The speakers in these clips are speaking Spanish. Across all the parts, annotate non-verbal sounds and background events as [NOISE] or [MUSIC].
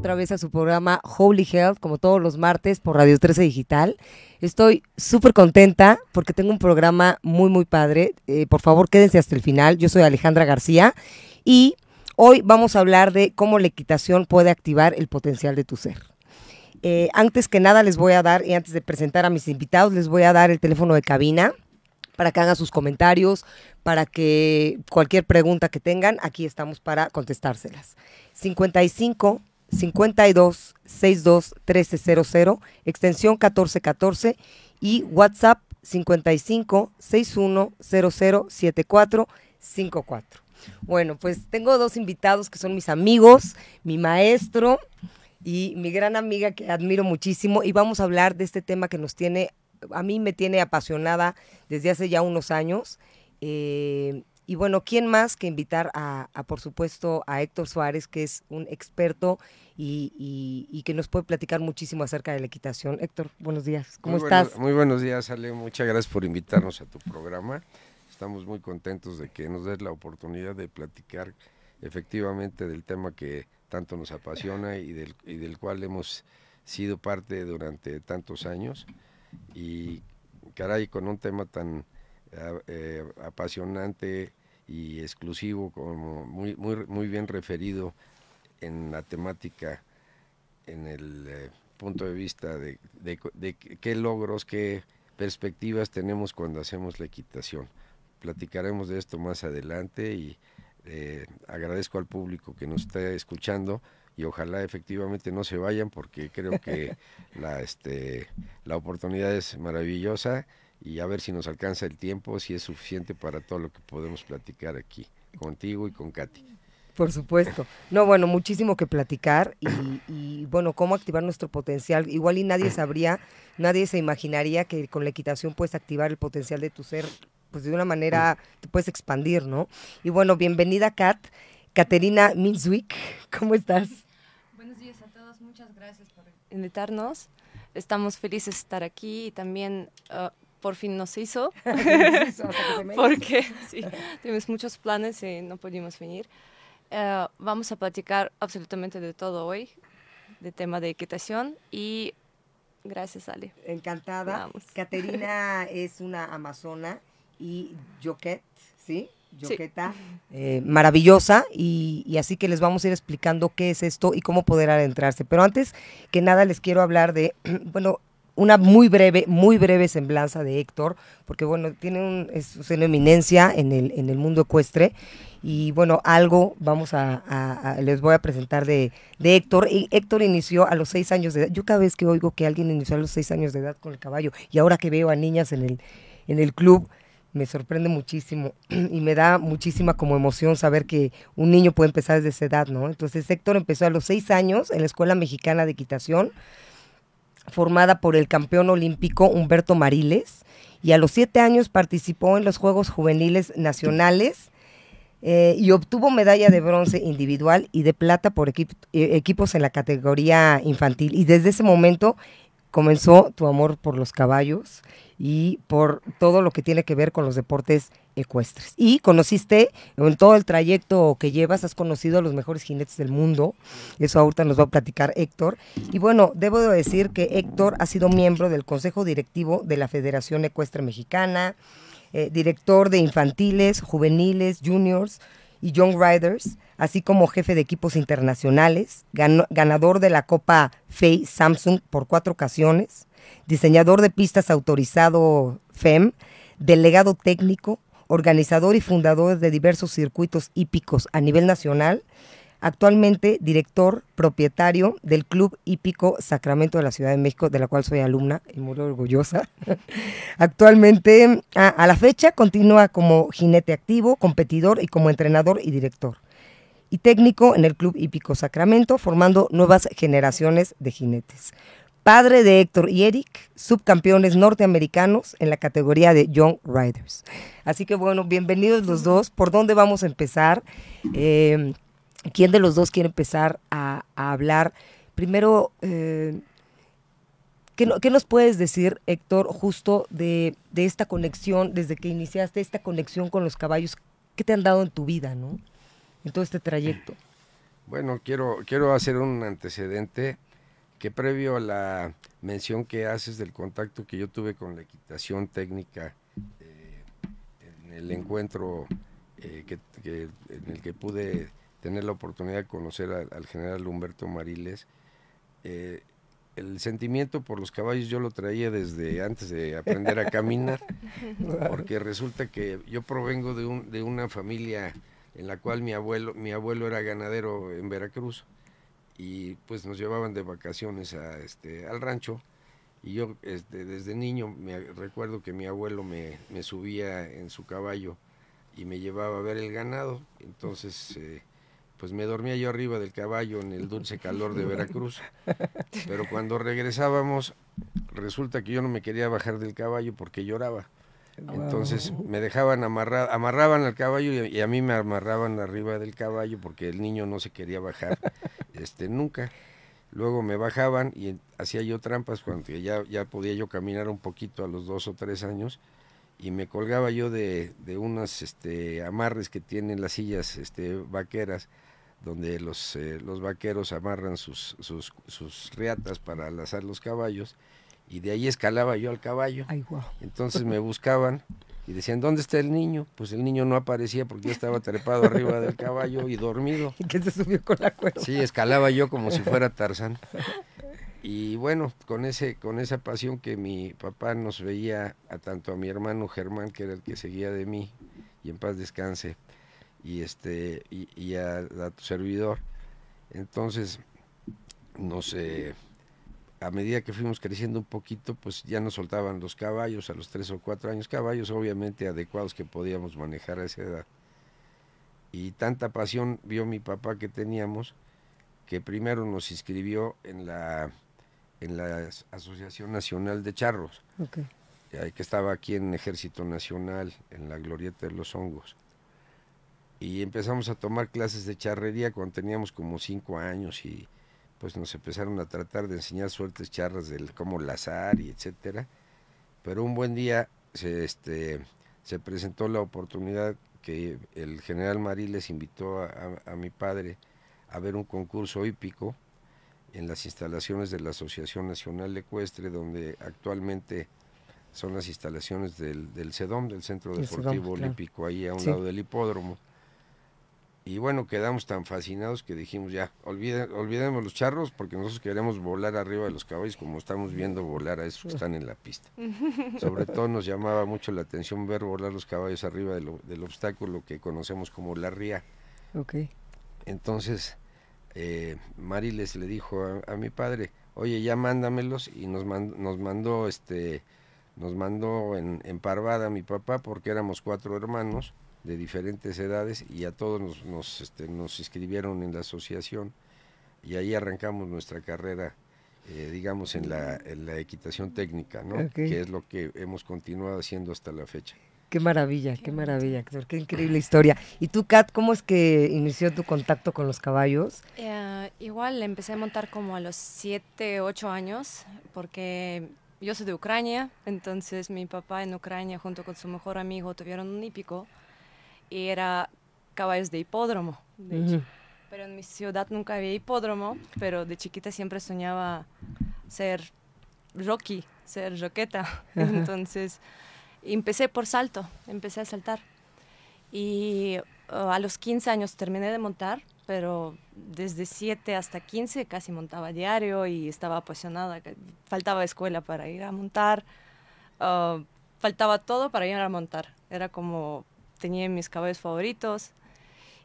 otra vez a su programa Holy Health, como todos los martes por Radio 13 Digital. Estoy súper contenta porque tengo un programa muy, muy padre. Eh, por favor, quédense hasta el final. Yo soy Alejandra García y hoy vamos a hablar de cómo la equitación puede activar el potencial de tu ser. Eh, antes que nada les voy a dar, y antes de presentar a mis invitados, les voy a dar el teléfono de cabina para que hagan sus comentarios, para que cualquier pregunta que tengan, aquí estamos para contestárselas. 55 52 62 1300, extensión 1414 y WhatsApp 55 61 00 74 54. Bueno, pues tengo dos invitados que son mis amigos, mi maestro y mi gran amiga que admiro muchísimo y vamos a hablar de este tema que nos tiene, a mí me tiene apasionada desde hace ya unos años. Eh, y bueno, ¿quién más que invitar a, por supuesto, a Héctor Suárez, que es un experto y, que nos puede platicar muchísimo acerca de la equitación? Héctor, buenos días. ¿Cómo estás? muy buenos días, Ale. Muchas gracias por invitarnos a tu programa. Estamos muy contentos de que nos des la oportunidad de platicar efectivamente del tema que tanto nos apasiona y del, y del cual hemos sido parte durante tantos años. Y caray, con un tema tan eh, apasionante y exclusivo, como muy, muy, muy bien referido en la temática, en el eh, punto de vista de, de, qué logros, qué perspectivas tenemos cuando hacemos la equitación. Platicaremos de esto más adelante y eh, agradezco al público que nos está escuchando y ojalá efectivamente no se vayan porque creo que [LAUGHS] la, este, la oportunidad es maravillosa y a ver si nos alcanza el tiempo, si es suficiente para todo lo que podemos platicar aquí contigo y con Katy. Por supuesto. No, bueno, muchísimo que platicar y, bueno, cómo activar nuestro potencial. Igual y nadie sabría, nadie se imaginaría que con la equitación puedes activar el potencial de tu ser, pues de una manera te puedes expandir, ¿no? Y bueno, bienvenida Kat, Caterina Minswick, ¿cómo estás? Buenos días a todos, muchas gracias por invitarnos. Estamos felices de estar aquí y también uh, por fin nos hizo, [LAUGHS] [LAUGHS] porque sí, tenemos muchos planes y no pudimos venir. Eh, vamos a platicar absolutamente de todo hoy, de tema de equitación y gracias Ale. Encantada. [LAUGHS] Caterina es una amazona y Joquet, ¿sí? Yoqueta, eh, maravillosa y, y, así que les vamos a ir explicando qué es esto y cómo poder adentrarse. Pero antes que nada les quiero hablar de, [CLEARS THROAT] bueno, una muy breve, muy breve semblanza de Héctor, porque bueno, tiene un, es una eminencia en el, en el mundo ecuestre. Y bueno, algo vamos a, les voy a presentar de, de, Héctor. Y Héctor inició a los seis años de edad. Yo cada vez que oigo que alguien inició a los seis años de edad con el caballo, y ahora que veo a niñas en el, en el club, me sorprende muchísimo [CLEARS THROAT] y me da muchísima como emoción saber que un niño puede empezar desde esa edad, ¿no? Entonces Héctor empezó a los seis años en la Escuela Mexicana de Equitación formada por el campeón olímpico Humberto Mariles y a los siete años participó en los Juegos Juveniles Nacionales eh, y obtuvo medalla de bronce individual y de plata por eh, equipos en la categoría infantil. Y desde ese momento comenzó tu amor por los caballos y por todo lo que tiene que ver con los deportes ecuestres. Y conociste, en todo el trayecto que llevas, has conocido a los mejores jinetes del mundo. Eso ahorita nos va a platicar Héctor. Y bueno, debo decir que Héctor ha sido miembro del Consejo Directivo de la Federación Ecuestre Mexicana, eh, director de infantiles, juveniles, juniors y young riders, así como jefe de equipos internacionales, ganador de la Copa FEI Samsung por cuatro ocasiones, diseñador de pistas autorizado FEM, delegado técnico, organizador y fundador de diversos circuitos hípicos a nivel nacional, actualmente director propietario del Club Hípico Sacramento de la Ciudad de México, de la cual soy alumna y muy orgullosa. [LAUGHS] actualmente, a, a, la fecha, continúa como jinete activo, competidor y como entrenador y director. Y técnico en el Club Hípico Sacramento, formando nuevas generaciones de jinetes padre de Héctor y Eric, subcampeones norteamericanos en la categoría de Young Riders. Así que bueno, bienvenidos los dos. ¿Por dónde vamos a empezar? Eh, ¿Quién de los dos quiere empezar a, hablar? Primero, eh, ¿qué, nos puedes decir, Héctor, justo de, de, esta conexión, desde que iniciaste esta conexión con los caballos? ¿Qué te han dado en tu vida, no? En todo este trayecto. Bueno, quiero, quiero hacer un antecedente que previo a la mención que haces del contacto que yo tuve con la equitación técnica eh, en el encuentro eh, que, en el que pude tener la oportunidad de conocer al general Humberto Mariles, eh, el sentimiento por los caballos yo lo traía desde antes de aprender a caminar, [LAUGHS] porque resulta que yo provengo de, un, de una familia en la cual mi abuelo, mi abuelo era ganadero en Veracruz y pues nos llevaban de vacaciones a, este, al rancho. Y yo este, desde niño me recuerdo que mi abuelo me, subía en su caballo y me llevaba a ver el ganado, entonces eh, pues me dormía yo arriba del caballo en el dulce calor de Veracruz, pero cuando regresábamos resulta que yo no me quería bajar del caballo porque lloraba. Entonces me dejaban amarrar, amarraban al caballo y, a mí me amarraban arriba del caballo porque el niño no se quería bajar [LAUGHS] este nunca. Luego me bajaban y hacía yo trampas cuando ya, ya podía yo caminar un poquito a los dos o tres años y me colgaba yo de, de unos este, amarres que tienen las sillas este, vaqueras donde los, eh, los vaqueros amarran sus, sus, sus riatas para lazar los caballos y de ahí escalaba yo al caballo. Entonces me buscaban y decían, ¿dónde está el niño? Pues el niño no aparecía porque yo estaba trepado arriba del caballo y dormido. [LAUGHS] ¿Y que se subió con la cuerda? Sí, escalaba yo como si fuera Tarzán. Y bueno, con ese con esa pasión que mi papá nos veía a tanto a mi hermano Germán, que era el que seguía de mí, y en paz descanse, y este y, a, a, tu servidor. Entonces, no sé a medida que fuimos creciendo un poquito, pues ya nos soltaban los caballos a los tres o cuatro años, caballos obviamente adecuados que podíamos manejar a esa edad. Y tanta pasión vio mi papá que teníamos, que primero nos inscribió en la, en la Asociación Nacional de Charros, que estaba aquí en Ejército Nacional, en la Glorieta de los Hongos. Y empezamos a tomar clases de charrería cuando teníamos como cinco años y pues nos empezaron a tratar de enseñar suertes charras del cómo lazar y etcétera. Pero un buen día se, este, se presentó la oportunidad que el general Mariles invitó a, mi padre a ver un concurso hípico en las instalaciones de la Asociación Nacional Ecuestre, donde actualmente son las instalaciones del, del CEDOM, del Centro Deportivo Olímpico, ahí a un lado del hipódromo. Y bueno, quedamos tan fascinados que dijimos ya, olvidemos los charros porque nosotros queremos volar arriba de los caballos como estamos viendo volar a esos que están en la pista. [LAUGHS] Sobre todo nos llamaba mucho la atención ver volar los caballos arriba del obstáculo que conocemos como la ría. Okay. Entonces, eh, Mariles le dijo a, mi padre, oye, ya mándamelos y nos, nos mandó este nos mandó en, en Parvada mi papá porque éramos cuatro hermanos de diferentes edades y a todos nos, nos, este, nos inscribieron en la asociación y ahí arrancamos nuestra carrera, eh, digamos, en la, en la, equitación técnica, ¿no? Que es lo que hemos continuado haciendo hasta la fecha. Qué maravilla, qué maravilla, qué increíble historia. ¿Y tú, Kat, cómo es que inició tu contacto con los caballos? Eh, igual empecé a montar como a los 7, 8 años, porque yo soy de Ucrania, entonces mi papá en Ucrania junto con su mejor amigo tuvieron un hípico era caballos de hipódromo, Pero en mi ciudad nunca había hipódromo, pero de chiquita siempre soñaba ser Rocky, ser roqueta. [LAUGHS] Entonces empecé por salto, empecé a saltar. Y uh, a los 15 años terminé de montar, pero desde 7 hasta 15 casi montaba diario y estaba apasionada. Faltaba escuela para ir a montar, uh, faltaba todo para ir a montar. Era como tenía mis caballos favoritos.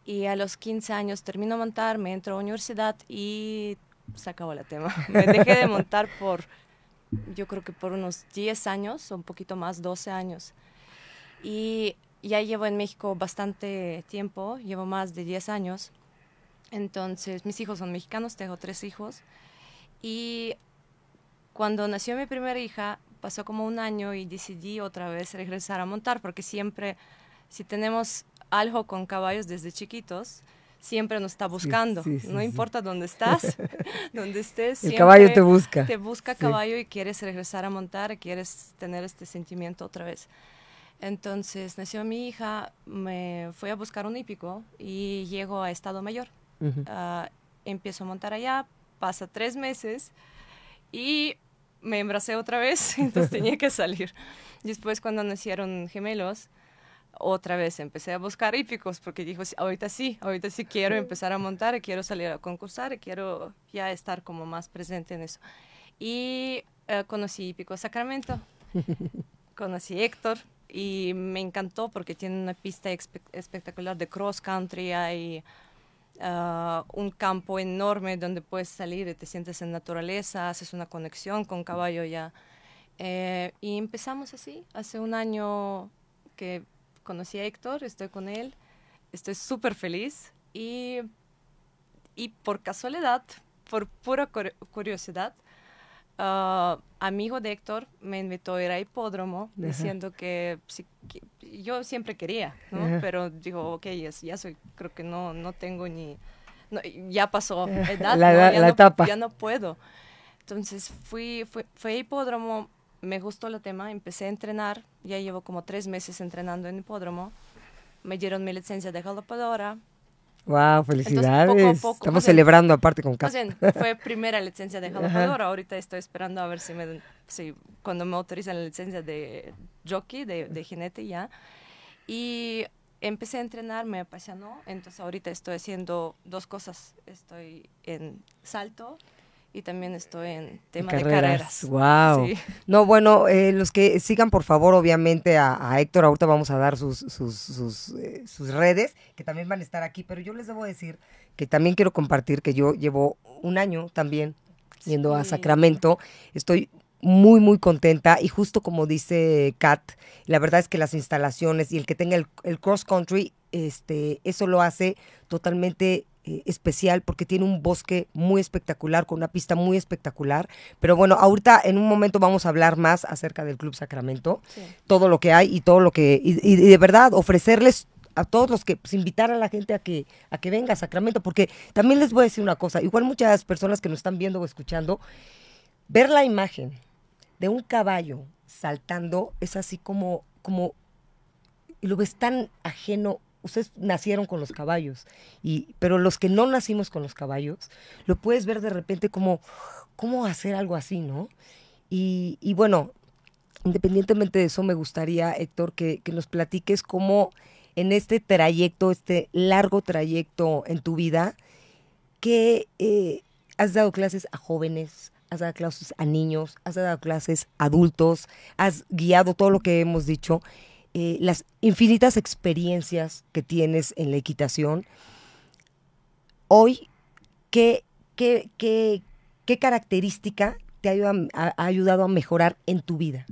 Y a los 15 años termino de montar, me entro a universidad y se acabó el tema. [LAUGHS] Me dejé de montar por, yo creo que por unos 10 años, un poquito más, 12 años. Y ya llevo en México bastante tiempo, llevo más de 10 años. Entonces, mis hijos son mexicanos, tengo tres hijos. Y cuando nació mi primera hija, pasó como un año y decidí otra vez regresar a montar, porque siempre si tenemos algo con caballos desde chiquitos, siempre nos está buscando. no importa dónde [LAUGHS] estás, [LAUGHS] dónde estés. El caballo te busca. Te busca caballo y quieres regresar a montar, quieres tener este sentimiento otra vez. Entonces nació mi hija, me fui a buscar un hípico y llego a Estado Mayor. Ah, empiezo a montar allá, pasa tres meses y me embracé otra vez, [LAUGHS] entonces tenía que salir. Después cuando nacieron gemelos, otra vez empecé a buscar hípicos porque dijo, ahorita sí, ahorita sí quiero empezar a montar, quiero salir a concursar, quiero ya estar como más presente en eso. Y eh, conocí Hípico Sacramento, [LAUGHS] conocí Héctor y me encantó porque tiene una pista espectacular de cross country, hay uh, un campo enorme donde puedes salir y te sientes en naturaleza, haces una conexión con caballo ya. Eh, y empezamos así, hace un año que conocí a Héctor, estoy con él, estoy súper feliz y, y por casualidad, por pura curiosidad, uh, amigo de Héctor me invitó a ir a hipódromo diciendo que, yo siempre quería, ¿no? pero dijo, ok, ya, soy, creo que no, no tengo ni, ya pasó [LAUGHS] edad, la, ya, no, etapa. ya no puedo. Entonces fui, fui, fui a hipódromo, me gustó el tema, empecé a entrenar, ya llevo como tres meses entrenando en hipódromo, me dieron mi licencia de galopadora. Wow, felicidades. Estamos celebrando aparte con casa. [LAUGHS] fue primera licencia de galopadora, ahorita estoy esperando a ver si, me, si cuando me autorizan la licencia de jockey, de, de jinete ya. Y empecé a entrenar, me apasionó, entonces ahorita estoy haciendo dos cosas. Estoy en salto y también estoy en tema de carreras. Wow. No, bueno, eh, los que sigan por favor, obviamente a, Héctor, ahorita vamos a dar sus, sus, sus, eh, sus, redes, que también van a estar aquí, pero yo les debo decir que también quiero compartir que yo llevo un año también yendo a Sacramento. Estoy muy, muy contenta y justo como dice Kat, la verdad es que las instalaciones y el que tenga el, el cross country, este, eso lo hace totalmente eh, especial porque tiene un bosque muy espectacular, con una pista muy espectacular. Pero bueno, ahorita en un momento vamos a hablar más acerca del Club Sacramento, todo lo que hay y todo lo que, y, de verdad ofrecerles a todos los que, pues, invitar a la gente a que, a que venga a Sacramento, porque también les voy a decir una cosa, igual muchas personas que nos están viendo o escuchando, ver la imagen de un caballo saltando es así como, como, lo ves tan ajeno ustedes nacieron con los caballos, y, pero los que no nacimos con los caballos, lo puedes ver de repente como, ¿cómo hacer algo así, no? Y, bueno, independientemente de eso, me gustaría, Héctor, que, nos platiques cómo en este trayecto, este largo trayecto en tu vida, que eh, has dado clases a jóvenes, has dado clases a niños, has dado clases a adultos, has guiado todo lo que hemos dicho. Eh, las infinitas experiencias que tienes en la equitación, hoy, ¿qué, qué, qué, qué característica te ha, ayudado a mejorar en tu vida?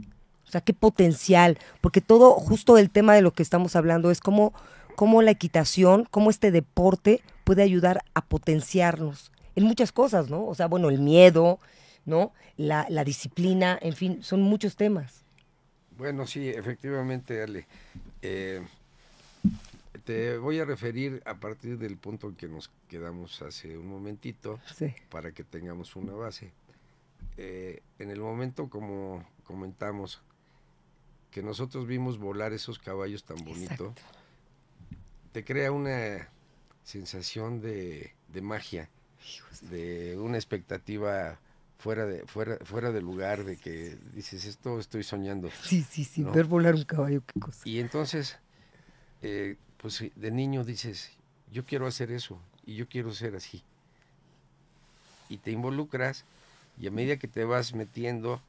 O sea, qué potencial, porque todo, justo el tema de lo que estamos hablando es cómo, cómo la equitación, cómo este deporte puede ayudar a potenciarnos en muchas cosas, ¿no? O sea, bueno, el miedo, ¿no? La, la disciplina, en fin, son muchos temas. Bueno, sí, efectivamente, Ale. Eh, te voy a referir a partir del punto en que nos quedamos hace un momentito para que tengamos una base. Eh, en el momento, como comentamos, que nosotros vimos volar esos caballos tan bonitos, te crea una sensación de, de magia, de una expectativa fuera de fuera fuera de lugar de que dices esto estoy soñando sí sí sí ver volar un caballo qué cosa. Y entonces eh, pues de niño dices yo quiero hacer eso y yo quiero ser así. Y te involucras y a medida que te vas metiendo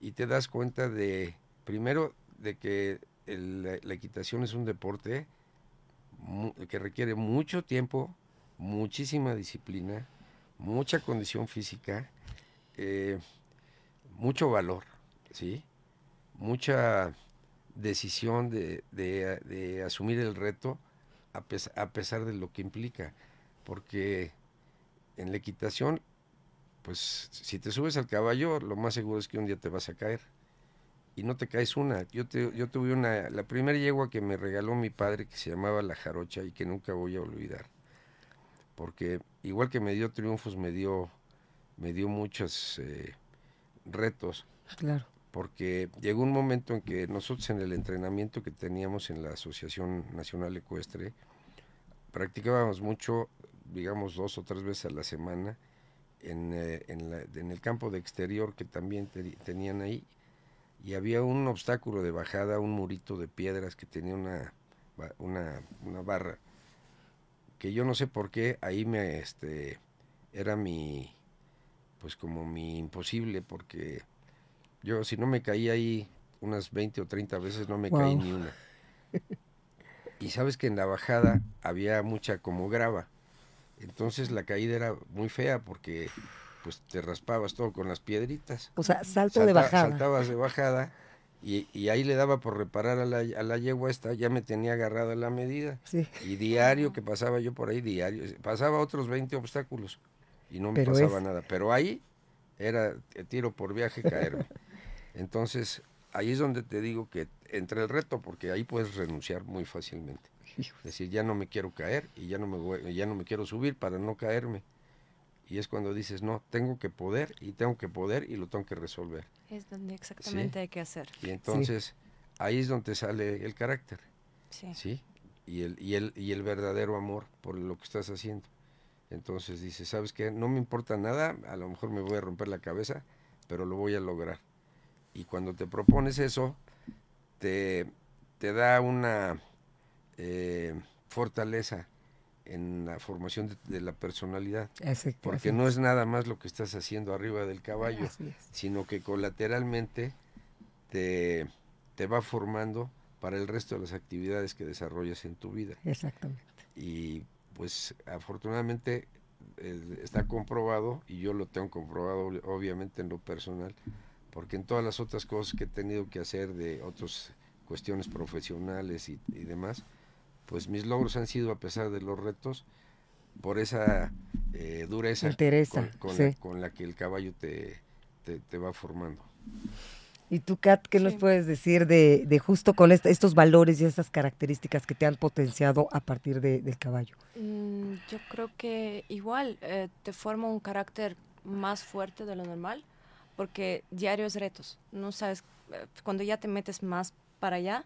y te das cuenta de primero de que la, equitación es un deporte que requiere mucho tiempo muchísima disciplina mucha condición física eh, mucho valor, ¿sí? Mucha decisión de, asumir el reto a, pesar de lo que implica, porque en la equitación, pues si te subes al caballo, lo más seguro es que un día te vas a caer y no te caes una. Yo, yo tuve una, la primera yegua que me regaló mi padre que se llamaba La Jarocha y que nunca voy a olvidar, porque igual que me dio triunfos, me dio me dio muchos eh, retos. Claro. Porque llegó un momento en que nosotros en el entrenamiento que teníamos en la Asociación Nacional Ecuestre, practicábamos mucho digamos, dos o tres veces a la semana en, eh, en, el campo de exterior que también tenían ahí. Y había un obstáculo de bajada, un murito de piedras que tenía una, una, una barra, que yo no sé por qué ahí me, este, era mi, pues como mi imposible, porque yo si no me caí ahí unas 20 o 30 veces, no me caí ni una. [LAUGHS] Y sabes que en la bajada había mucha como grava. Entonces la caída era muy fea porque pues te raspabas todo con las piedritas. O sea, salto de bajada. Saltabas de bajada y, y, ahí le daba por reparar a la, a la yegua esta, ya me tenía agarrada la medida. Y diario que pasaba yo por ahí, diario, pasaba otros 20 obstáculos y no me pasaba nada. Pero ahí era tiro por viaje caerme. [LAUGHS] Entonces, ahí es donde te digo que entre el reto, porque ahí puedes renunciar muy fácilmente. Es decir, ya no me quiero caer y ya no me, ya no me quiero subir para no caerme. Y es cuando dices, no, tengo que poder y tengo que poder y lo tengo que resolver. Es donde exactamente hay que hacer. Y entonces ahí es donde sale el carácter. Sí. Y el, y, el, y el verdadero amor por lo que estás haciendo. Entonces dices, ¿sabes qué? No me importa nada, a lo mejor me voy a romper la cabeza, pero lo voy a lograr. Y cuando te propones eso, te, te da una eh, fortaleza en la formación de, la personalidad. porque no es nada más lo que estás haciendo arriba del caballo, sino que colateralmente te, te, va formando para el resto de las actividades que desarrollas en tu vida. Exactamente. Y pues afortunadamente está comprobado, y yo lo tengo comprobado obviamente en lo personal, porque en todas las otras cosas que he tenido que hacer de otras cuestiones profesionales y, demás, pues mis logros han sido a pesar de los retos por esa eh, dureza con, la, que el caballo te, te, va formando. ¿Y tú, Kat, qué nos puedes decir de, de justo con estos valores y estas características que te han potenciado a partir del caballo? Mm, yo creo que igual eh, te forma un carácter más fuerte de lo normal porque diarios retos, no sabes, eh, cuando ya te metes más para allá,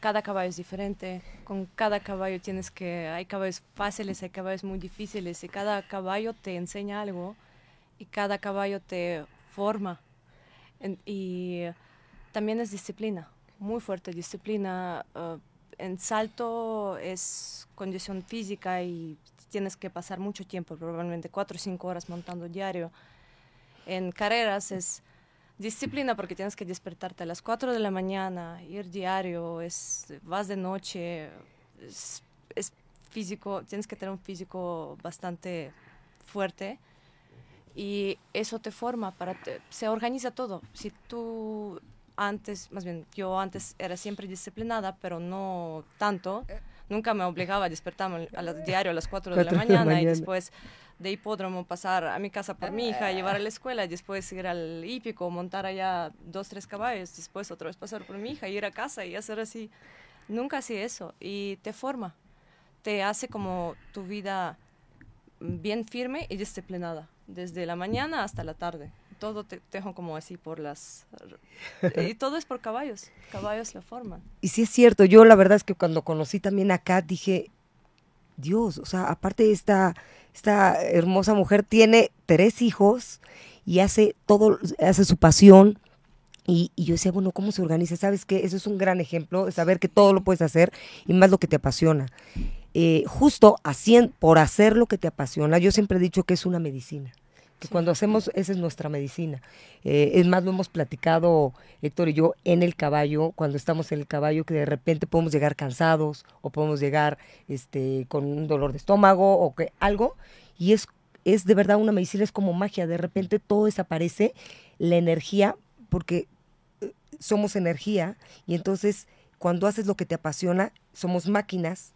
cada caballo es diferente, con cada caballo tienes que, hay caballos fáciles, hay caballos muy difíciles, y cada caballo te enseña algo, y cada caballo te forma. Y también es disciplina, muy fuerte disciplina. Eh, en salto es condición física y tienes que pasar mucho tiempo, probablemente cuatro o cinco horas montando diario en carreras es disciplina porque tienes que despertarte a las 4 de la mañana, ir diario, es, vas de noche, es, físico, tienes que tener un físico bastante fuerte y eso te forma para, se organiza todo. Si tú antes, más bien, yo antes era siempre disciplinada, pero no tanto, nunca me obligaba a despertarme a diario a las 4 de la mañana y después de hipódromo, pasar a mi casa por mi hija, llevar a la escuela, después ir al hípico, montar allá dos, tres caballos, después otra vez pasar por mi hija, ir a casa y hacer así. Nunca hacía eso y te forma, te hace como tu vida bien firme y disciplinada, desde la mañana hasta la tarde. Todo te dejo como así por las... Y [LAUGHS] todo es por caballos, caballos la forman. Y sí es cierto, yo la verdad es que cuando conocí también a Kat dije, Dios, o sea, aparte esta esta hermosa mujer tiene tres hijos y hace todo, hace su pasión. Y, yo decía, bueno, ¿cómo se organiza? ¿Sabes qué? Eso es un gran ejemplo, saber que todo lo puedes hacer y más lo que te apasiona. Eh, justo por hacer lo que te apasiona, yo siempre he dicho que es una medicina que cuando hacemos, esa es nuestra medicina. Eh, es más, lo hemos platicado Héctor y yo en el caballo, cuando estamos en el caballo, que de repente podemos llegar cansados o podemos llegar este, con un dolor de estómago o que algo, y es, es de verdad una medicina, es como magia, de repente todo desaparece, la energía, porque eh, somos energía, y entonces cuando haces lo que te apasiona, somos máquinas,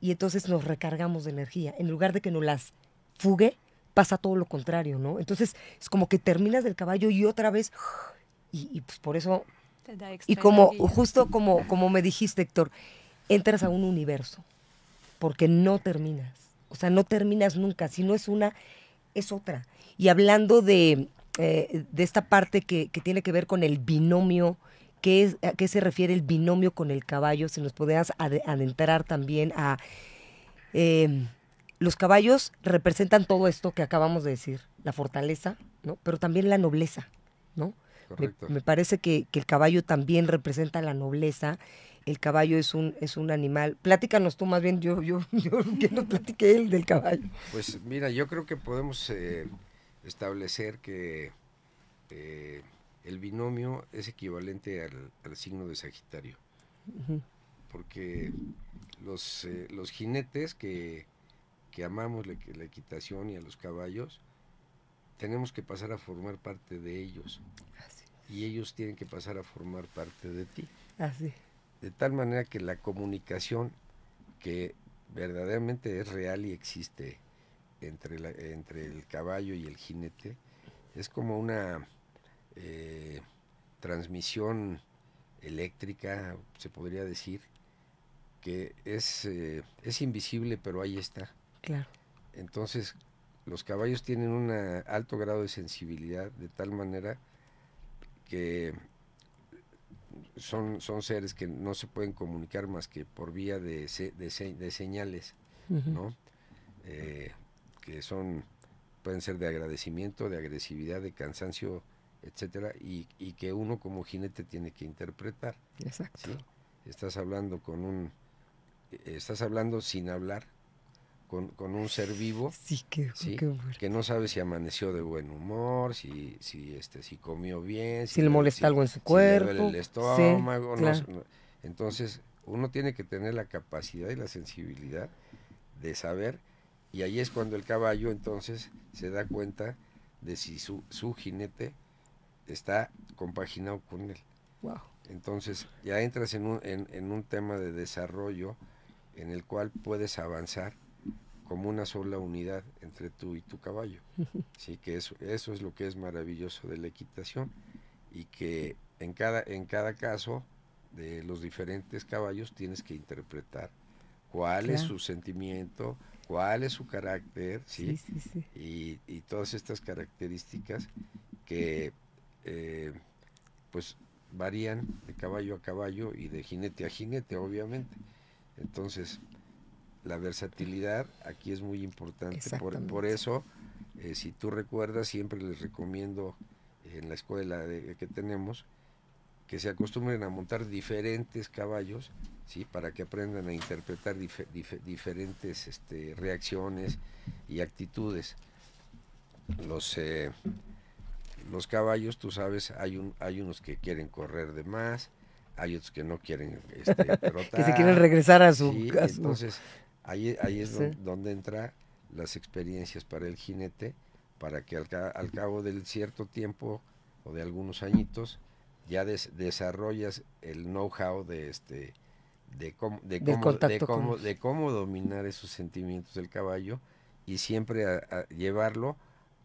y entonces nos recargamos de energía, en lugar de que nos las fugue, pasa todo lo contrario, ¿no? Entonces es como que terminas del caballo y otra vez, y, pues por eso, y como justo como, como me dijiste, Héctor, entras a un universo, porque no terminas, o sea, no terminas nunca, si no es una, es otra. Y hablando de, eh, de esta parte que, que, tiene que ver con el binomio, ¿qué es, ¿a qué se refiere el binomio con el caballo? Si nos podías adentrar también a... Eh, los caballos representan todo esto que acabamos de decir, la fortaleza, ¿no? Pero también la nobleza, ¿no? Me, parece que, el caballo también representa la nobleza. El caballo es un, es un animal. Platícanos tú más bien, yo, yo, [LAUGHS] yo que no platique él del caballo. Pues mira, yo creo que podemos eh, establecer que eh, el binomio es equivalente al, signo de Sagitario. Porque los, eh, los jinetes que, que amamos la, la, equitación y a los caballos, tenemos que pasar a formar parte de ellos. Y ellos tienen que pasar a formar parte de ti. Así. De tal manera que la comunicación que verdaderamente es real y existe entre, la, entre el caballo y el jinete es como una eh, transmisión eléctrica, se podría decir, que es, eh, es invisible, pero ahí está. Claro. Entonces, los caballos tienen un alto grado de sensibilidad, de tal manera que son, son seres que no se pueden comunicar más que por vía de, de, señales, ¿no? Eh, que son, pueden ser de agradecimiento, de agresividad, de cansancio, etcétera, y, y que uno como jinete tiene que interpretar. Exacto. Estás hablando con un, estás hablando sin hablar, con, con, un ser vivo sí, que, que no sabe si amaneció de buen humor, si, si, este, si comió bien, si, le molesta algo en su cuerpo, si le el estómago. entonces, uno tiene que tener la capacidad y la sensibilidad de saber, y ahí es cuando el caballo entonces se da cuenta de si su, su jinete está compaginado con él. Wow. Entonces ya entras en un, en, en un tema de desarrollo en el cual puedes avanzar como una sola unidad entre tú y tu caballo. [LAUGHS] Sí, que eso, eso es lo que es maravilloso de la equitación y que en cada, en cada caso de los diferentes caballos tienes que interpretar cuál es su sentimiento, cuál es su carácter, ¿sí? y, y, todas estas características que [LAUGHS] eh, pues varían de caballo a caballo y de jinete a jinete, obviamente. Entonces, la versatilidad aquí es muy importante. Por, eso, eh, si tú recuerdas, siempre les recomiendo en la escuela que tenemos que se acostumbren a montar diferentes caballos, ¿sí? para que aprendan a interpretar diferentes este, reacciones y actitudes. Los, eh, los caballos, tú sabes, hay, un, hay unos que quieren correr de más, hay otros que no quieren este, [LAUGHS] que se quieren regresar a su, Entonces, ahí, ahí es donde, entra las experiencias para el jinete, para que al, al, cabo del cierto tiempo o de algunos añitos ya desarrollas el know-how de este de cómo de cómo, de cómo, de cómo, dominar esos sentimientos del caballo y siempre a llevarlo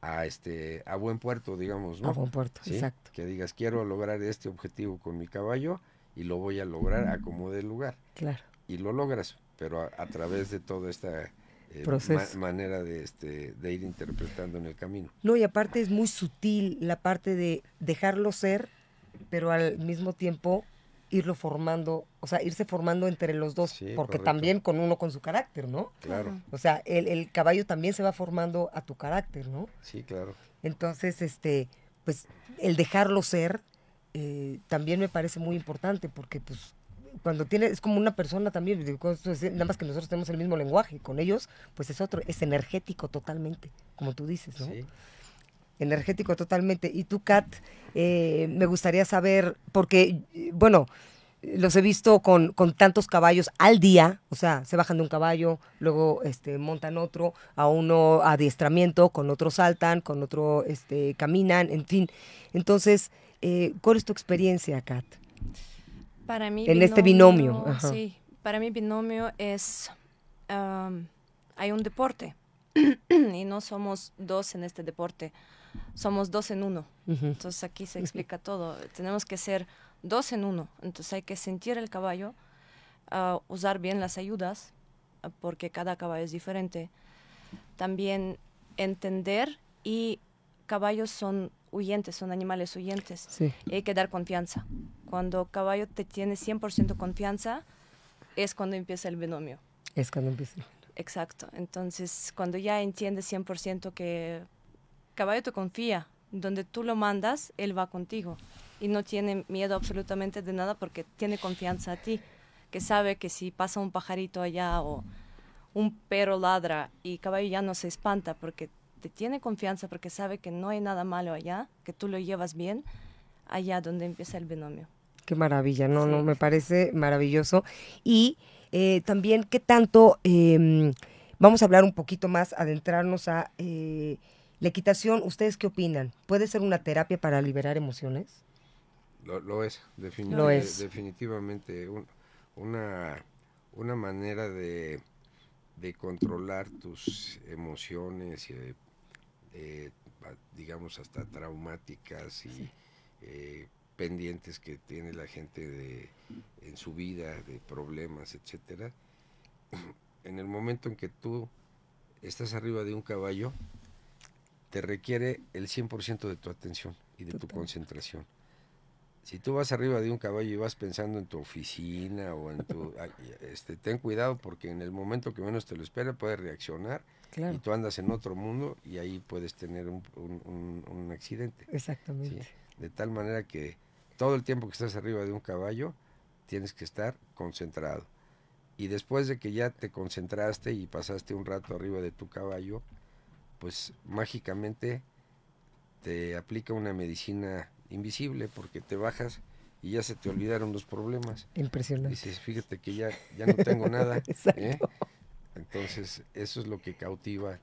a este a buen puerto, digamos, ¿no? A buen puerto, exacto. Que digas, quiero lograr este objetivo con mi caballo y lo voy a lograr a como de lugar. Claro. Y lo logras, pero a, través de toda esta eh, manera de, este, de ir interpretando en el camino. No, y aparte es muy sutil la parte de dejarlo ser, pero al mismo tiempo irlo formando, o sea, irse formando entre los dos, porque también con uno con su carácter, ¿no? Claro. O sea, el, el, caballo también se va formando a tu carácter, ¿no? Sí, claro. Entonces, este, pues, el dejarlo ser eh, también me parece muy importante, porque pues cuando tiene, es como una persona también, nada más que nosotros tenemos el mismo lenguaje, con ellos, pues es otro, es energético totalmente, como tú dices, ¿no? Sí energético totalmente. Y tú, Kat, eh, me gustaría saber, porque, bueno, los he visto con, con, tantos caballos al día, o sea, se bajan de un caballo, luego este, montan otro, a uno adiestramiento, con otro saltan, con otro este, caminan, en fin. Entonces, eh, ¿cuál es tu experiencia, Kat? Para mí, en este binomio. Sí, para mí binomio es, hay un deporte [CLEARS THROAT] y no somos dos en este deporte somos dos en uno. Entonces aquí se explica [LAUGHS] todo. Tenemos que ser dos en uno. Entonces hay que sentir el caballo, ah, usar bien las ayudas, ah, porque cada caballo es diferente. También entender y caballos son huyentes, son animales huyentes. Y hay que dar confianza. Cuando caballo te tiene 100% confianza, es cuando empieza el binomio. Es cuando empieza Exacto. Entonces, cuando ya entiendes 100% que caballo te confía, donde tú lo mandas, él va contigo y no tiene miedo absolutamente de nada porque tiene confianza a ti, que sabe que si pasa un pajarito allá o un perro ladra y caballo ya no se espanta porque te tiene confianza, porque sabe que no hay nada malo allá, que tú lo llevas bien, allá donde empieza el binomio. Qué maravilla, no, no, me parece maravilloso. Y eh, también, ¿qué tanto? Em, vamos a hablar un poquito más, adentrarnos a eh, la equitación. ¿Ustedes qué opinan? ¿Puede ser una terapia para liberar emociones? Lo, es, definitivamente. una, una manera de, de, controlar tus emociones, y, eh, digamos, hasta traumáticas y eh, pendientes que tiene la gente de, en su vida, de problemas, etcétera. En el momento en que tú estás arriba de un caballo, te requiere el 100% de tu atención y de tu concentración si tú vas arriba de un caballo y vas pensando en tu oficina o en tu... [LAUGHS] este, ten cuidado porque en el momento que menos te lo espera puede reaccionar y tú andas en otro mundo y ahí puedes tener un, un, accidente. Exactamente. De tal manera que todo el tiempo que estás arriba de un caballo tienes que estar concentrado. Y después de que ya te concentraste y pasaste un rato arriba de tu caballo, pues mágicamente te aplica una medicina invisible porque te bajas y ya se te olvidaron los problemas. Impresionante. Dices, fíjate que ya, ya no tengo nada. [LAUGHS] ¿eh? Entonces, eso es lo que cautiva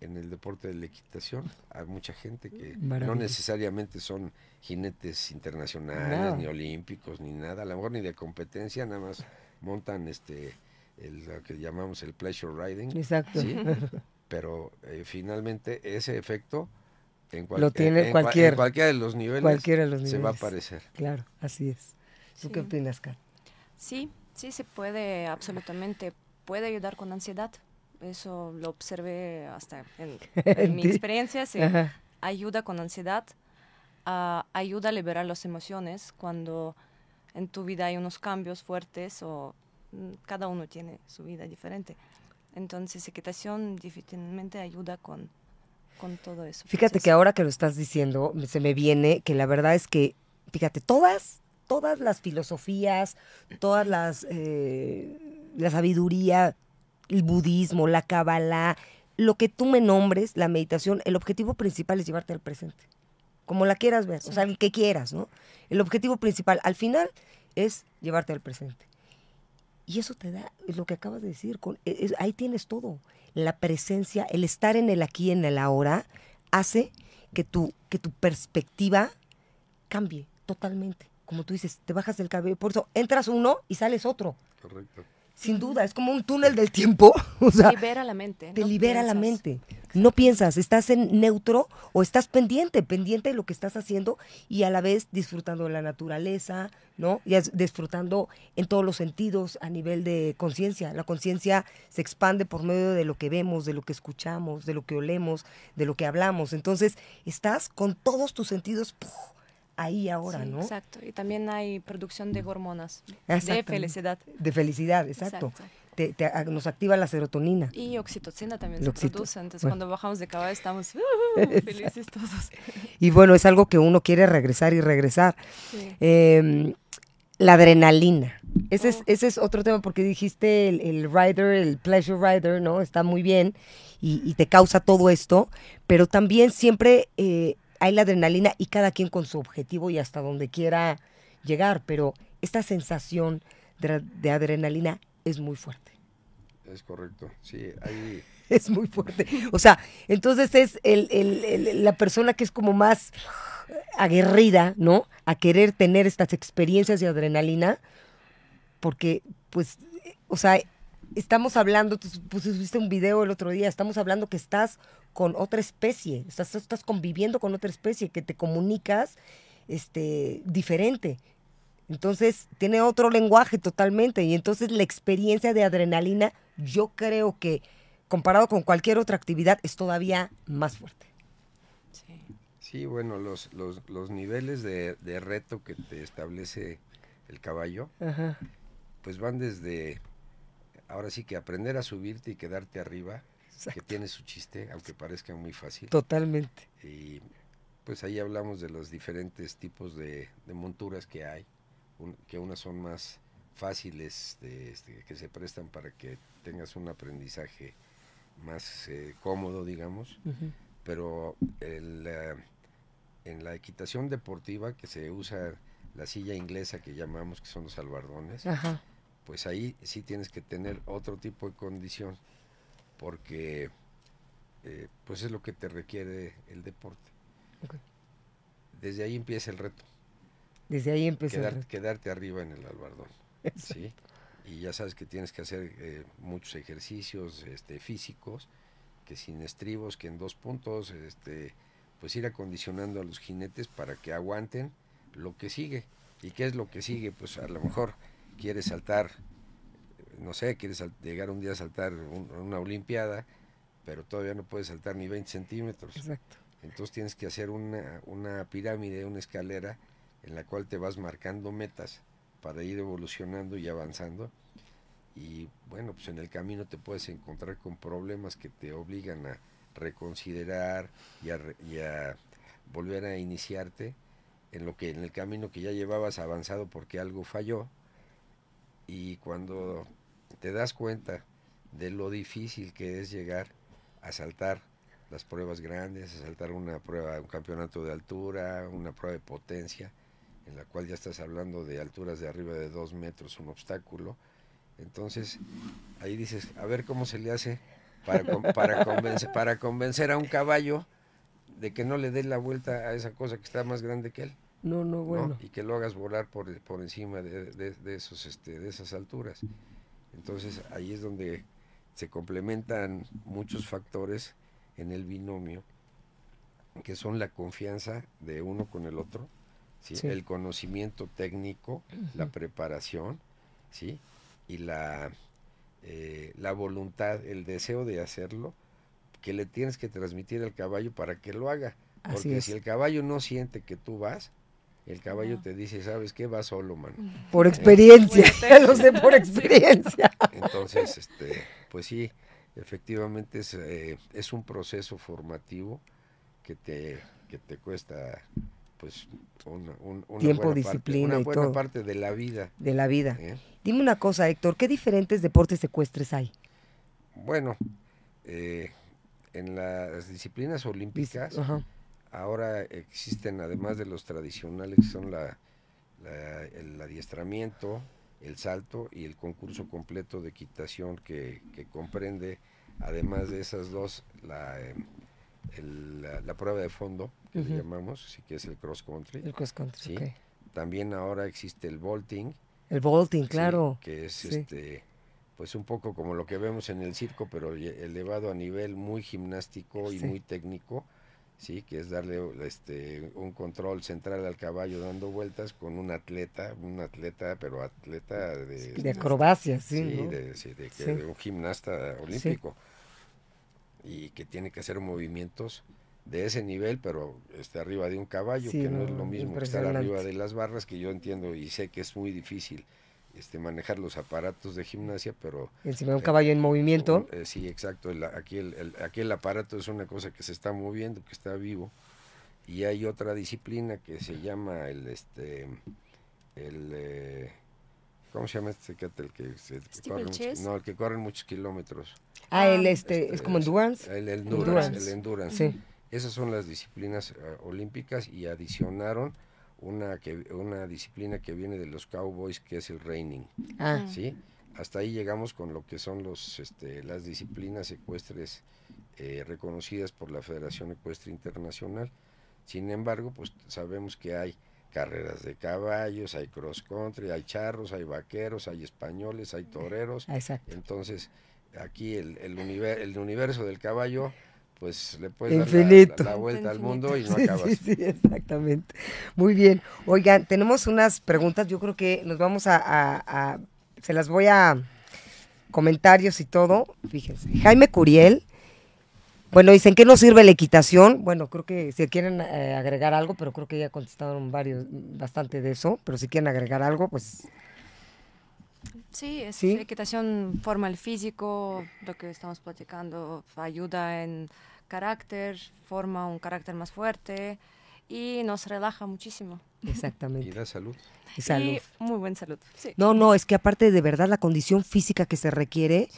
en el deporte de la equitación a mucha gente que no necesariamente son jinetes internacionales, ni olímpicos, ni nada, a lo mejor ni de competencia, nada más montan este el, lo que llamamos el pleasure riding. Exacto. [LAUGHS] Pero eh, finalmente ese efecto lo tiene cualquier, cualquiera de los niveles, se va a aparecer. Claro, así es. ¿Tú qué opinas, Kat? Sí, sí se puede, absolutamente. Puede ayudar con ansiedad. Eso lo observé hasta en, [LAUGHS] mi experiencia. Sí. Ayuda con ansiedad, uh, ayuda a liberar las emociones cuando en tu vida hay unos cambios fuertes o mm, cada uno tiene su vida diferente. Entonces, equitación difícilmente ayuda con con todo eso. Fíjate que ahora que lo estás diciendo, se me viene que la verdad es que, fíjate, todas, todas las filosofías, todas las, eh, la sabiduría, el budismo, la kabbalah, lo que tú me nombres, la meditación, el objetivo principal es llevarte al presente. Como la quieras ver, o sea, el que quieras, ¿no? El objetivo principal al final es llevarte al presente. Y eso te da, lo que acabas de decir, con, e, ahí tienes todo. La presencia, el estar en el aquí, en el ahora, hace que tu, que tu perspectiva cambie totalmente. Como tú dices, te bajas del cabello, por eso entras uno y sales otro. Correcto. Sin duda, es como un túnel del tiempo. [LAUGHS] O sea, libera la mente. Te libera la mente. No piensas, estás en neutro o estás pendiente, pendiente de lo que estás haciendo y a la vez disfrutando de la naturaleza, ¿no? Y disfrutando en todos los sentidos a nivel de conciencia. La conciencia se expande por medio de lo que vemos, de lo que escuchamos, de lo que olemos, de lo que hablamos. Entonces, estás con todos tus sentidos ahí ahora, ¿no? Exacto, y también hay producción de hormonas de felicidad. De felicidad, exacto. Te, nos activa la serotonina. Y oxitocina también se produce, entonces cuando bajamos de caballo estamos [LAUGHS] uh, felices todos. Y bueno, es algo que uno quiere regresar y regresar. Em, la adrenalina. Ese, es, oh. ese es otro tema porque dijiste el, rider, el pleasure rider, ¿no? Está muy bien y, te causa todo esto, pero también siempre... Eh, hay la adrenalina y cada quien con su objetivo y hasta donde quiera llegar, pero esta sensación de, adrenalina es muy fuerte. Es correcto, sí, hay... [LAUGHS] Es muy fuerte. O sea, entonces es la persona que es como más aguerrida, ¿no? A querer tener estas experiencias de adrenalina, porque, pues, o sea, estamos hablando, tú pusiste un video el otro día, estamos hablando que estás con otra especie, estás, estás conviviendo con otra especie, que te comunicas este, diferente. Entonces, tiene otro lenguaje totalmente y entonces la experiencia de adrenalina, yo creo que comparado con cualquier otra actividad, es todavía más fuerte. Sí, bueno, los, los, niveles de, reto que te establece el caballo, pues van desde ahora sí que aprender a subirte y quedarte arriba, que tiene su chiste, aunque parezca muy fácil. Totalmente. Y pues ahí hablamos de los diferentes tipos de, monturas que hay, que unas son más fáciles, de, este, que se prestan para que tengas un aprendizaje más eh, cómodo, digamos, pero el, en la equitación deportiva que se usa la silla inglesa que llamamos, que son los albardones, pues ahí sí tienes que tener otro tipo de condición, porque eh, pues es lo que te requiere el deporte. Desde ahí empieza el reto. Desde ahí empieza el reto. Quedarte arriba en el albardón. ¿sí? Y ya sabes que tienes que hacer eh, muchos ejercicios este, físicos, que sin estribos, que en dos puntos, este, pues ir acondicionando a los jinetes para que aguanten lo que sigue. ¿Y qué es lo que sigue? Pues a lo mejor quieres saltar, no sé, quieres llegar un día a saltar una olimpiada, pero todavía no puedes saltar ni 20 centímetros. Exacto. Entonces tienes que hacer una, una pirámide, una escalera en la cual te vas marcando metas para ir evolucionando y avanzando. Y bueno, pues en el camino te puedes encontrar con problemas que te obligan a reconsiderar y a, volver a iniciarte en lo que en el camino que ya llevabas avanzado porque algo falló y cuando te das cuenta de lo difícil que es llegar a saltar las pruebas grandes, a saltar una prueba, un campeonato de altura, una prueba de potencia, en la cual ya estás hablando de alturas de arriba de dos metros, un obstáculo. Entonces, ahí dices, a ver cómo se le hace para, para, convencer, para convencer a un caballo de que no le dé la vuelta a esa cosa que está más grande que él. No, no, bueno. Y que lo hagas volar por, por encima de, de, esos, este, de esas alturas. Entonces ahí es donde se complementan muchos factores en el binomio, que son la confianza de uno con el otro, ¿sí? el conocimiento técnico, la preparación, ¿sí? y la eh, la voluntad, el deseo de hacerlo, que le tienes que transmitir al caballo para que lo haga. Porque si el caballo no siente que tú vas, el caballo te dice, ¿sabes qué? Va solo, man. [LAUGHS] Por experiencia, lo sé por [LAUGHS] experiencia. [LAUGHS] Entonces, este, pues sí, efectivamente es, eh, es un proceso formativo que te, que te cuesta pues un, tiempo, disciplina parte, una buena parte de la vida. De la vida. ¿Eh? Dime una cosa, Héctor, ¿qué diferentes deportes ecuestres hay? Bueno, eh, en las disciplinas olímpicas ahora existen, además de los tradicionales, que son la, el adiestramiento, el salto y el concurso completo de equitación que, comprende, además de esas dos, la, eh, la, prueba de fondo, que le llamamos, así que es el cross country. El cross country, También ahora existe el vaulting. El vaulting, claro. que es este pues un poco como lo que vemos en el circo, pero elevado a nivel muy gimnástico y muy técnico, sí, que es darle este un control central al caballo dando vueltas con un atleta, un atleta, pero atleta de, de acrobacia, sí, de, un gimnasta olímpico. Y que tiene que hacer movimientos de ese nivel, pero está arriba de un caballo, que no, es lo mismo que estar arriba de las barras, que yo entiendo y sé que es muy difícil este, manejar los aparatos de gimnasia, pero... Encima de un caballo en movimiento. Eh, sí, exacto. aquí, el, aquí el aparato es una cosa que se está moviendo, que está vivo. Y hay otra disciplina que se llama el... este el eh, ¿Cómo se llama este el que, se, corre no, el que corre muchos kilómetros. Ah, el este, este, es como endurance. El, endurance, el endurance. Sí. Esas son las disciplinas eh, olímpicas y adicionaron una que una disciplina que viene de los cowboys que es el reining. Ah. ¿Sí? Hasta ahí llegamos con lo que son los este, las disciplinas ecuestres eh, reconocidas por la Federación Ecuestre Internacional. Sin embargo, pues sabemos que hay carreras de caballos, hay cross country, hay charros, hay vaqueros, hay españoles, hay toreros. Exacto. Entonces, aquí el, el, el universo del caballo pues le puedes dar la, vuelta al mundo y no acabas. Sí, sí, exactamente. Muy bien. Oigan, tenemos unas preguntas, yo creo que nos vamos a, a se las voy a comentarios y todo. Fíjense. Jaime Curiel bueno, dicen que no sirve la equitación. Bueno, creo que si quieren eh, agregar algo, pero creo que ya contestaron varios, bastante de eso. Pero si quieren agregar algo, pues. Sí, es equitación forma el físico, lo que estamos platicando, ayuda en carácter, forma un carácter más fuerte y nos relaja muchísimo. Exactamente. Y da salud. Y salud. muy buen salud. No, no, es que aparte de verdad la condición física que se requiere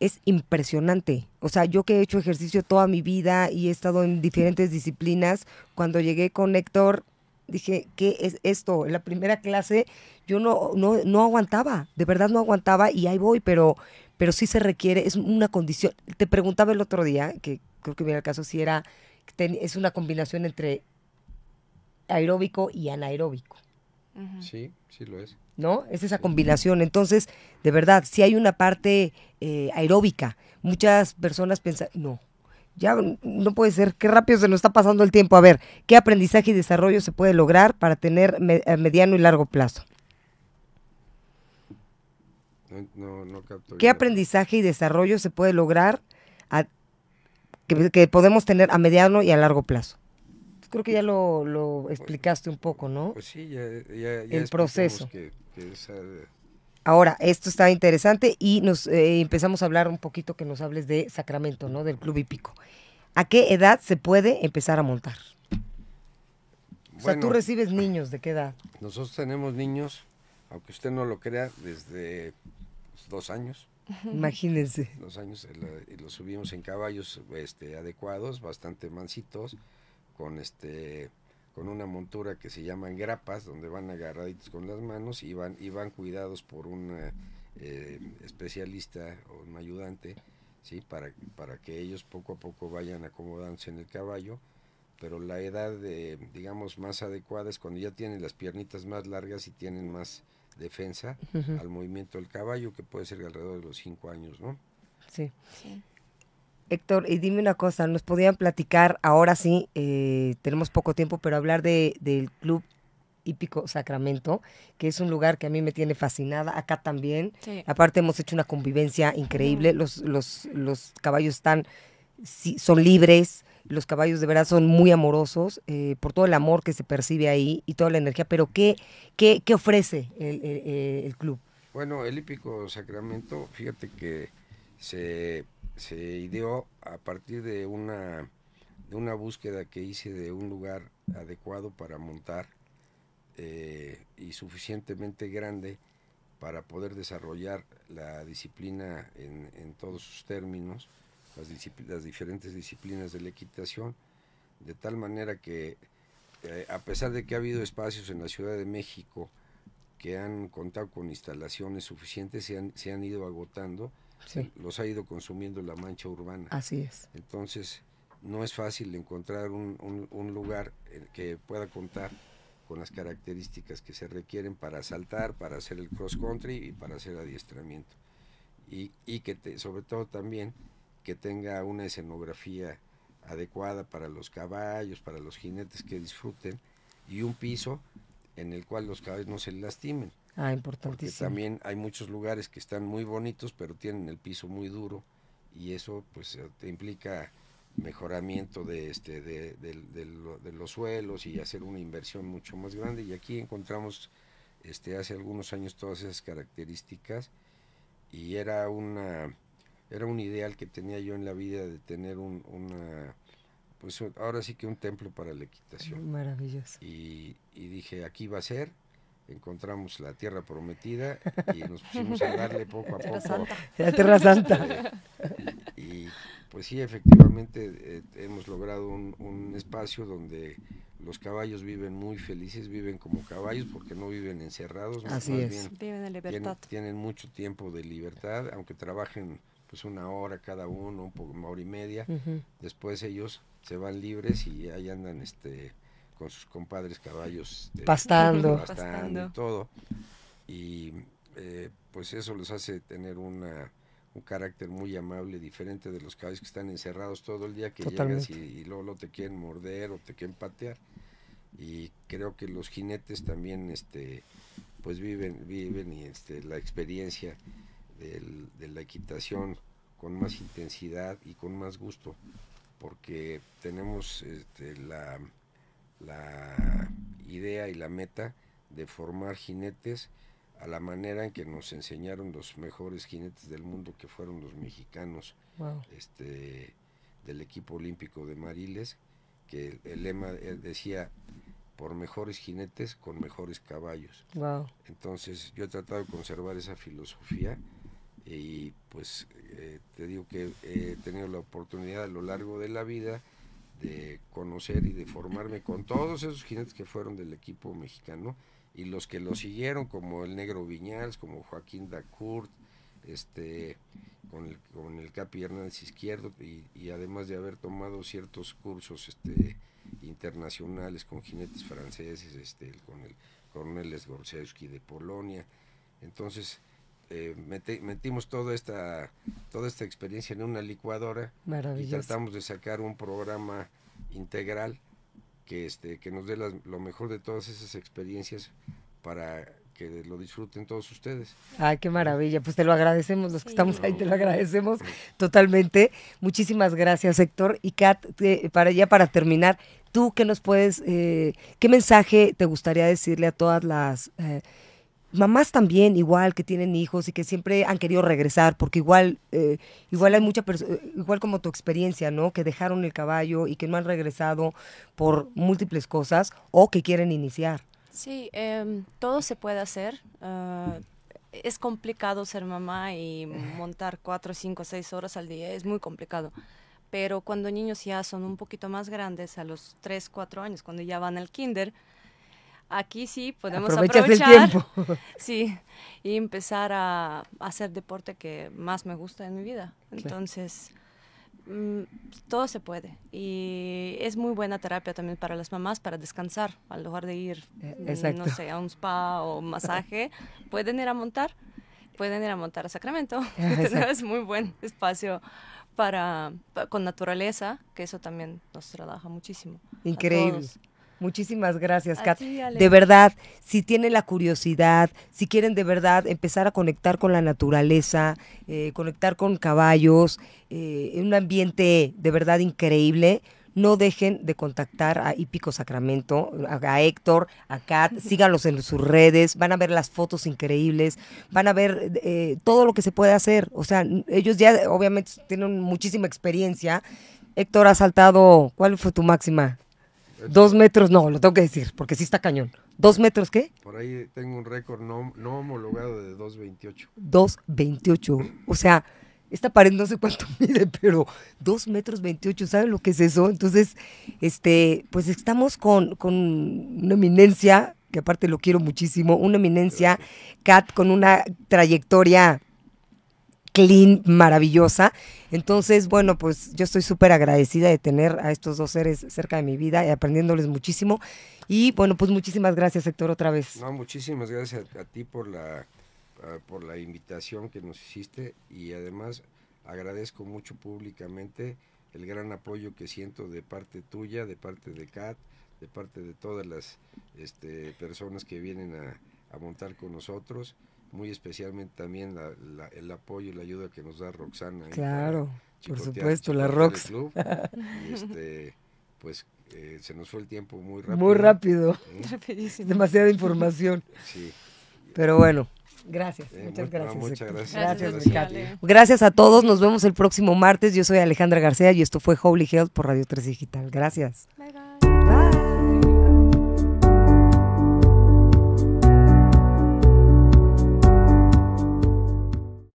es impresionante. O sea, yo que he hecho ejercicio toda mi vida y he estado en diferentes disciplinas, cuando llegué con Héctor, dije, ¿qué es esto? En la primera clase yo no, no, no aguantaba, de verdad no aguantaba y ahí voy, pero, pero sí se requiere, es una condición. Te preguntaba el otro día, que creo que viene el caso, si era, es una combinación entre aeróbico y anaeróbico. Sí, sí lo es. ¿No? Es esa combinación. Entonces, de verdad, si hay una parte eh, aeróbica. Muchas personas piensan, no, ya no puede ser, qué rápido se nos está pasando el tiempo. A ver, ¿qué aprendizaje y desarrollo se puede lograr para tener a mediano y largo plazo? ¿Qué aprendizaje y desarrollo se puede lograr que, podemos tener a mediano y a largo plazo? Creo que ya lo, explicaste un poco, ¿no? Pues sí, ya, ya, el proceso. Eh, Ahora, esto está interesante y nos eh, empezamos a hablar un poquito que nos hables de Sacramento, ¿no? Del Club Hípico. ¿A qué edad se puede empezar a montar? o sea, tú recibes niños, ¿de qué edad? Nosotros tenemos niños, aunque usted no lo crea, desde dos años. Imagínense. Dos años y los subimos en caballos este, adecuados, bastante mansitos, con este con una montura que se llaman grapas, donde van agarraditos con las manos y van, y van cuidados por un eh, especialista o un ayudante, ¿sí? Para, para que ellos poco a poco vayan acomodándose en el caballo, pero la edad, de, digamos, más adecuada es cuando ya tienen las piernitas más largas y tienen más defensa al movimiento del caballo, que puede ser alrededor de los cinco años, ¿no? Sí. Héctor, y dime una cosa, nos podían platicar, ahora sí, eh, tenemos poco tiempo, pero hablar de, del Club Hípico Sacramento, que es un lugar que a mí me tiene fascinada, acá también. Aparte hemos hecho una convivencia increíble, los, los, los caballos están, son libres, los caballos de verdad son muy amorosos eh, por todo el amor que se percibe ahí y toda la energía, pero ¿qué, qué, qué ofrece el, el, club? Bueno, el Hípico Sacramento, fíjate que se, se ideó a partir de una, de una búsqueda que hice de un lugar adecuado para montar eh, y suficientemente grande para poder desarrollar la disciplina en, en todos sus términos las, diferentes disciplinas de la equitación, de tal manera que eh, a pesar de que ha habido espacios en la Ciudad de México que han contado con instalaciones suficientes, se han, se han ido agotando, los ha ido consumiendo la mancha urbana. Así es. Entonces, no es fácil encontrar un, un, lugar que pueda contar con las características que se requieren para saltar, para hacer el cross country y para hacer adiestramiento. Y, y que sobre todo también que tenga una escenografía adecuada para los caballos, para los jinetes que disfruten y un piso en el cual los caballos no se lastimen. Ah, importantísimo. Porque también hay muchos lugares que están muy bonitos, pero tienen el piso muy duro y eso pues eh, te implica mejoramiento de este de, de, los suelos y hacer una inversión mucho más grande y aquí encontramos este hace algunos años todas esas características y era una era un ideal que tenía yo en la vida de tener un, una, pues ahora sí que un templo para la equitación. Maravilloso. Y, dije, aquí va a ser, encontramos la tierra prometida y nos pusimos a darle [LAUGHS] poco a poco. [LAUGHS] La tierra santa. y pues sí, efectivamente eh, hemos logrado un, un, espacio donde los caballos viven muy felices, viven como caballos porque no viven encerrados. Así es. viven en libertad. tienen mucho tiempo de libertad, aunque trabajen pues una hora cada uno, un poco, una hora y media. Después ellos se van libres y ahí andan este con sus compadres caballos. Este, pastando. Pastando y todo. Y eh, pues eso los hace tener una, un carácter muy amable, diferente de los caballos que están encerrados todo el día, que llegas y, luego, te quieren morder o te quieren patear. Y creo que los jinetes también este pues viven, viven y este, la experiencia de la equitación con más intensidad y con más gusto, porque tenemos este, la, la idea y la meta de formar jinetes a la manera en que nos enseñaron los mejores jinetes del mundo, que fueron los mexicanos este, del equipo olímpico de Mariles, que el, lema decía, por mejores jinetes con mejores caballos. Entonces yo he tratado de conservar esa filosofía y pues eh, te digo que he tenido la oportunidad a lo largo de la vida de conocer y de formarme con todos esos jinetes que fueron del equipo mexicano y los que lo siguieron como el Negro Viñals, como Joaquín Dacourt, este, con el, con el Capi Hernández Izquierdo y, además de haber tomado ciertos cursos este, internacionales con jinetes franceses, este, con el coronel Sgorzewski de Polonia. Entonces, eh, metimos toda esta, toda esta experiencia en una licuadora y tratamos de sacar un programa integral que, este, que nos dé lo mejor de todas esas experiencias para que lo disfruten todos ustedes. Ay, qué maravilla. Pues te lo agradecemos, los que estamos ahí te lo agradecemos totalmente. Muchísimas gracias, Héctor. Y Kat, para ya para terminar, tú qué nos puedes, eh, qué mensaje te gustaría decirle a todas las eh, mamás también igual que tienen hijos y que siempre han querido regresar porque igual eh, igual hay mucha eh, igual como tu experiencia no que dejaron el caballo y que no han regresado por múltiples cosas o que quieren iniciar. Sí em, todo se puede hacer ah, es complicado ser mamá y montar cuatro cinco seis horas al día es muy complicado. Pero cuando niños ya son un poquito más grandes a los tres cuatro años cuando ya van al kinder aquí sí podemos aprovechar el tiempo. [LAUGHS] sí y empezar a, hacer deporte que más me gusta en mi vida. Entonces mm, todo se puede. Y es muy buena terapia también para las mamás para descansar. Al lugar de ir eh, no sé a un spa o masaje [LAUGHS] pueden ir a montar pueden ir a montar a Sacramento. [LAUGHS] Es muy buen espacio para, con naturaleza que eso también nos trabaja muchísimo increíble Muchísimas gracias, Kat. de verdad, si tienen la curiosidad, si quieren de verdad empezar a conectar con la naturaleza, eh, conectar con caballos, eh, en un ambiente de verdad increíble, no dejen de contactar a Hípico Sacramento, a, Héctor, a Kat, [LAUGHS] síganlos en sus redes, van a ver las fotos increíbles, van a ver eh, todo lo que se puede hacer. O sea, ellos ya obviamente tienen muchísima experiencia. Héctor ha saltado, ¿cuál fue tu máxima? Dos metros, no, lo tengo que decir, porque sí está cañón. ¿Dos metros qué? Por ahí tengo un récord no, no homologado de 2.28. 2.28. O sea, esta pared no sé cuánto [LAUGHS] mide, pero 2 metros 28, ¿saben lo que es eso? Entonces, este, pues estamos con, con una eminencia, que aparte lo quiero muchísimo, una eminencia, Kat, con una trayectoria clean, maravillosa. Entonces, bueno, pues yo estoy súper agradecida de tener a estos dos seres cerca de mi vida y aprendiéndoles muchísimo. Y bueno, pues muchísimas gracias, Héctor, otra vez. No, muchísimas gracias a, ti por la, por la invitación que nos hiciste y además agradezco mucho públicamente el gran apoyo que siento de parte tuya, de parte de Kat, de parte de todas las este, personas que vienen a montar con nosotros muy especialmente también el apoyo y la ayuda que nos da Roxana. Claro, por supuesto, la Rox. [LAUGHS] y este, pues eh, se nos fue el tiempo muy rápido. Muy rápido. Demasiada información. Sí. Pero bueno. Gracias, eh, muchas gracias. muchas gracias. Gracias, gracias, a todos. Nos vemos el próximo martes. Yo soy Alejandra García y esto fue Holy Health por Radio 3 Digital. Gracias. Bye,